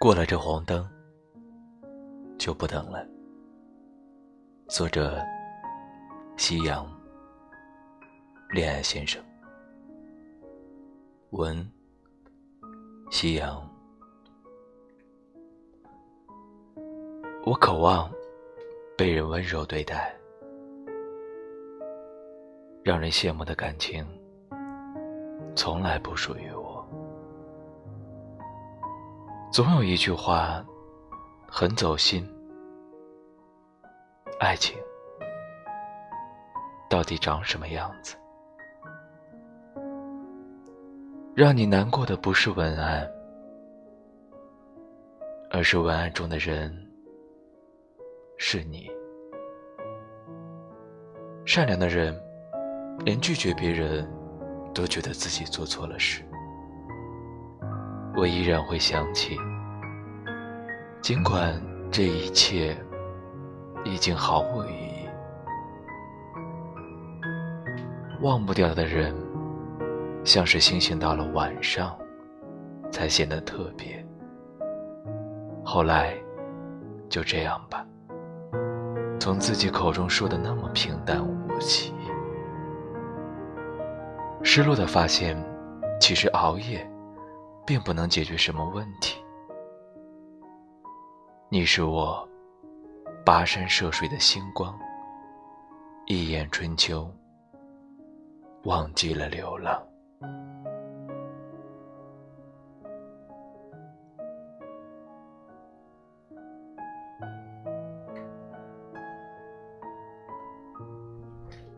过了这黄灯，就不等了。作者：夕阳，恋爱先生。文：夕阳。我渴望被人温柔对待，让人羡慕的感情，从来不属于我。总有一句话很走心：爱情到底长什么样子？让你难过的不是文案，而是文案中的人是你。善良的人，连拒绝别人都觉得自己做错了事。我依然会想起，尽管这一切已经毫无意义。忘不掉的人，像是星星到了晚上才显得特别。后来，就这样吧，从自己口中说的那么平淡无奇。失落的发现，其实熬夜。并不能解决什么问题。你是我跋山涉水的星光，一眼春秋，忘记了流浪。